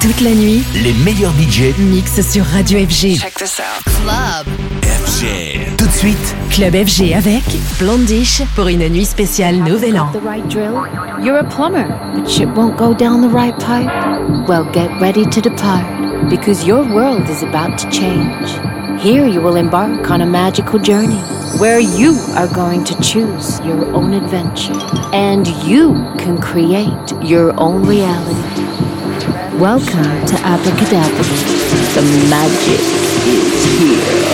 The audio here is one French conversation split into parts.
Toute la nuit, les meilleurs DJ mixent sur Radio FG. Check this out. Club. FG. Tout de suite, Club FG avec Blondish pour une nuit spéciale Nouvel An. The right drill? You're a plumber, but shit won't go down the right pipe? Well, get ready to depart, because your world is about to change. Here you will embark on a magical journey where you are going to choose your own adventure and you can create your own reality. Welcome to Abracadabra. The magic is here.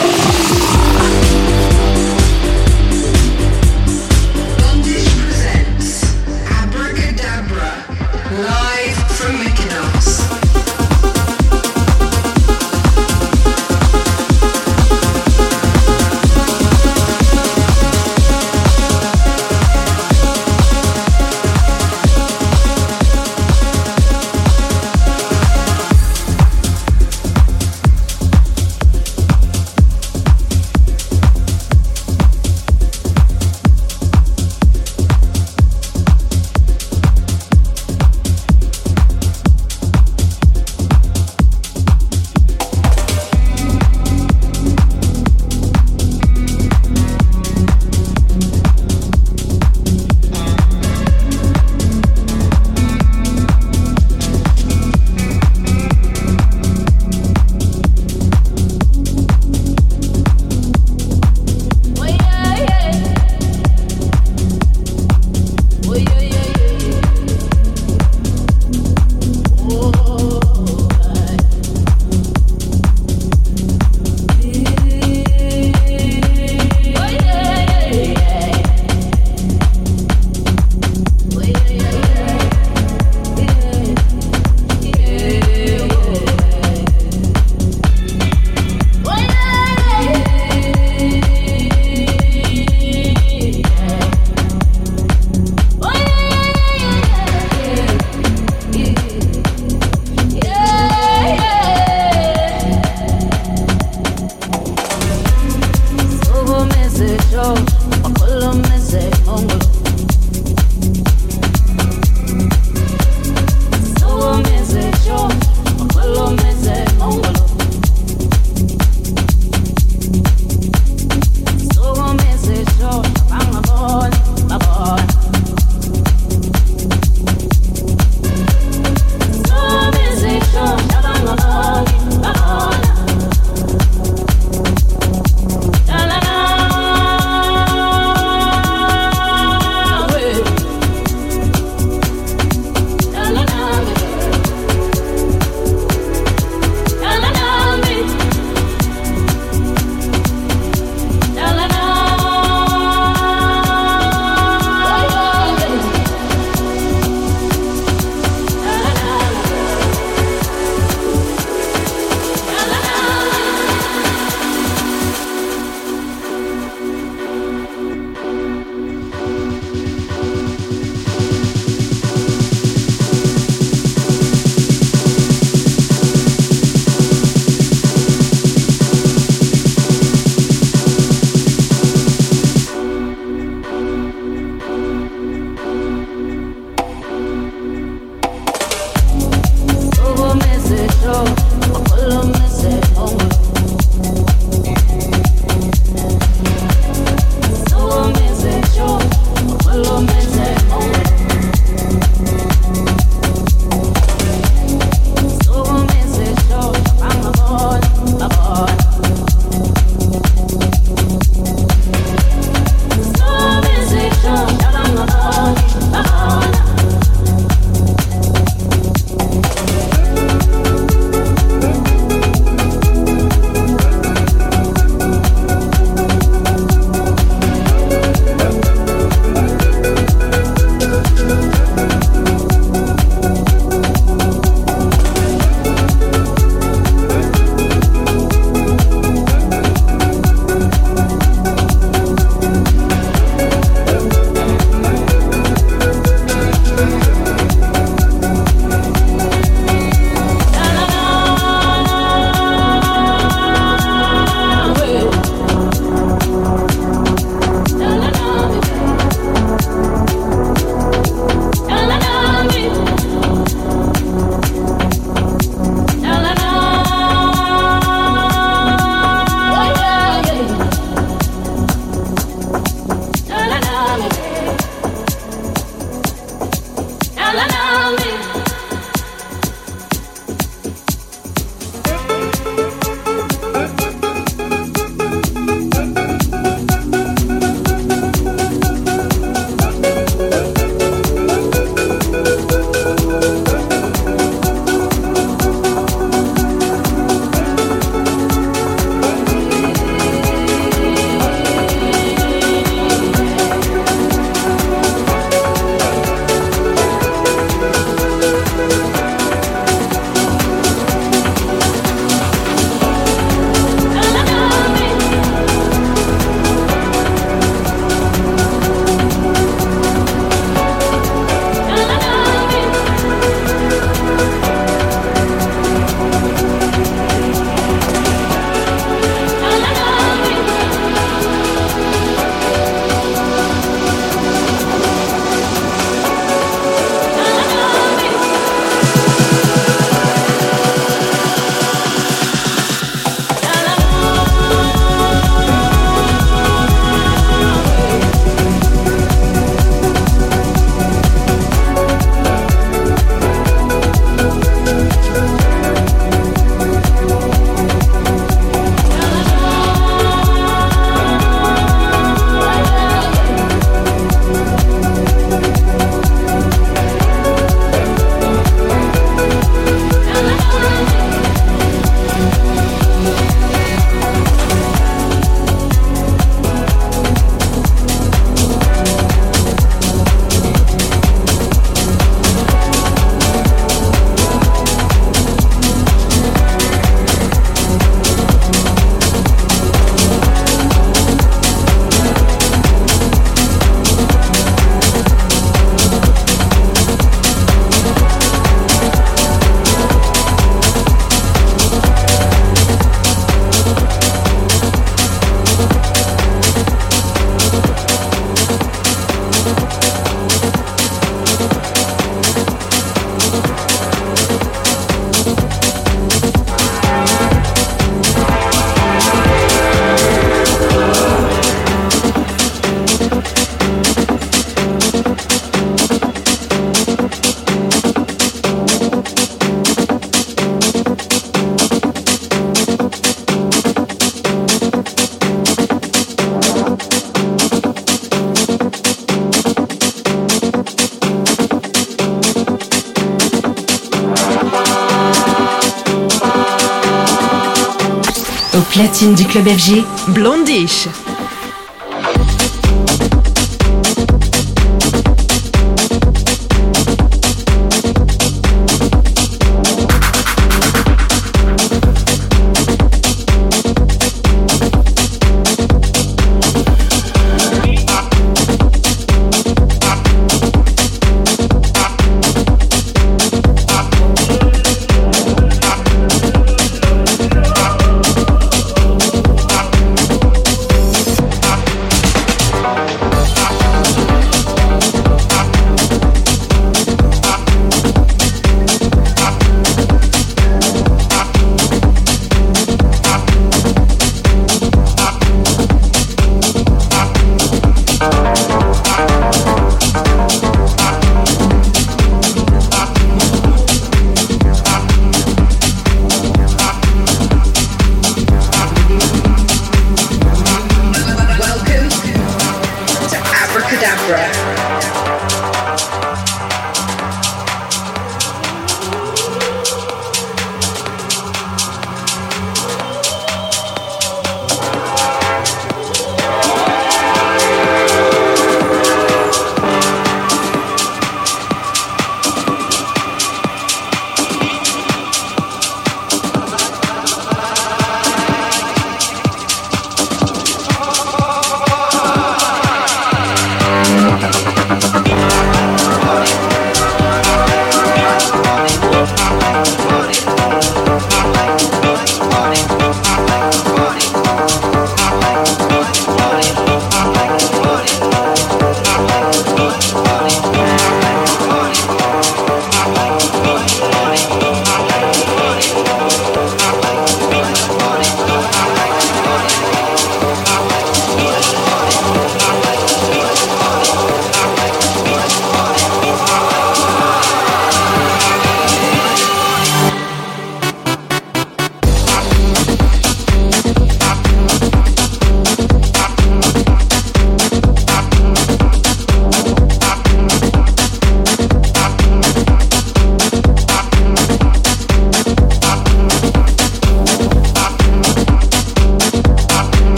Platine du club FG, Blondish.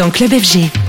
Dans Club FG.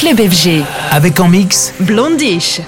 Club FG. Avec en mix Blondish.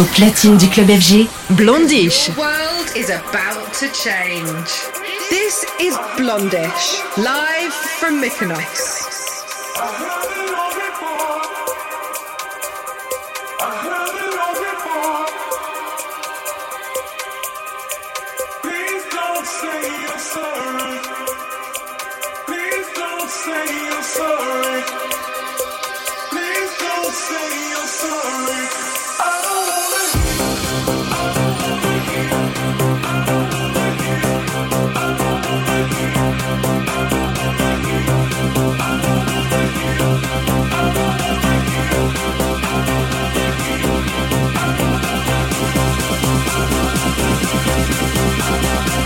Au platine du club FG, Blondish. The world is about to change. This is Blondish, live from Mykonos.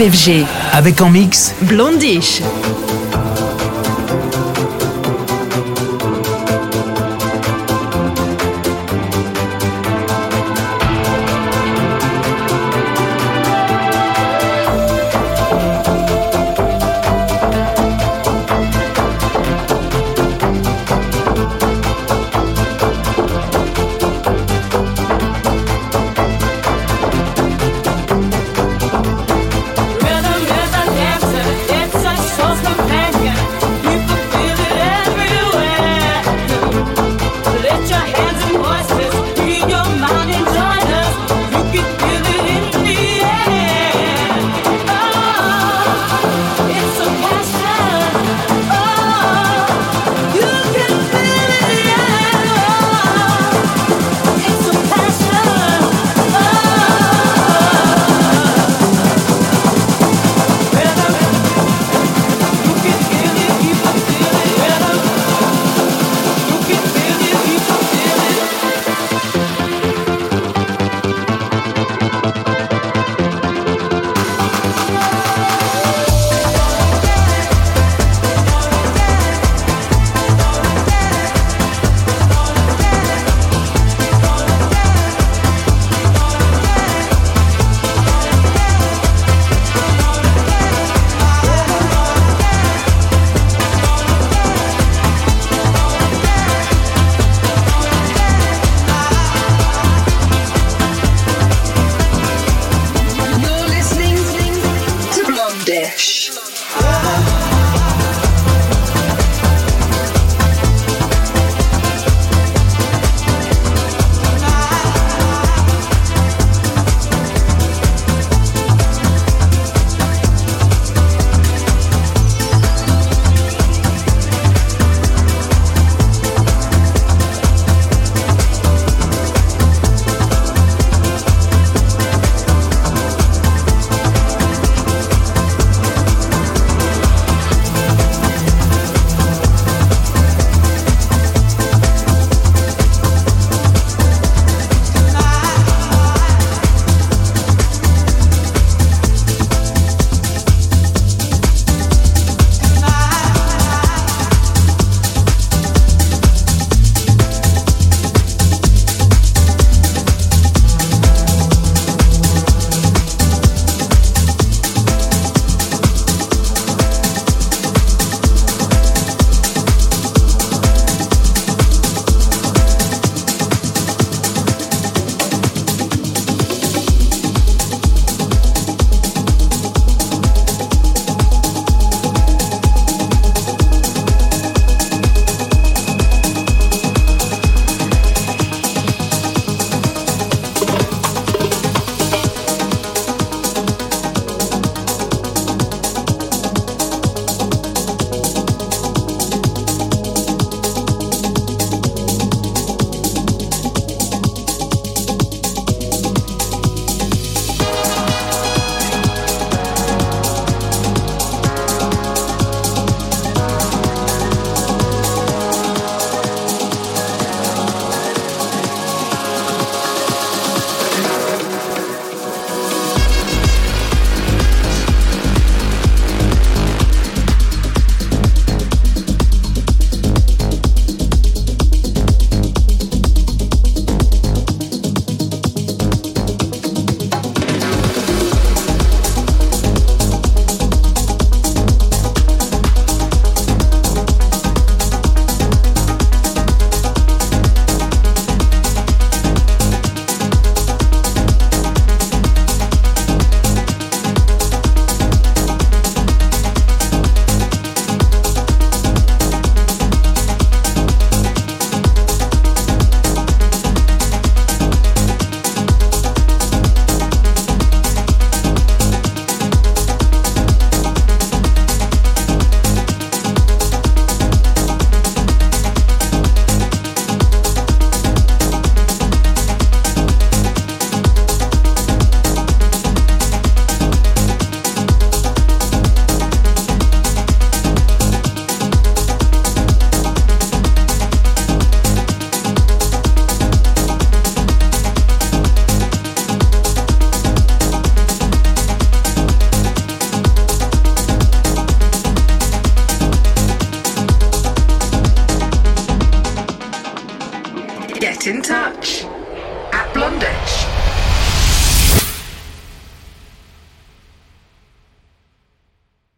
FG. Avec en mix Blondish.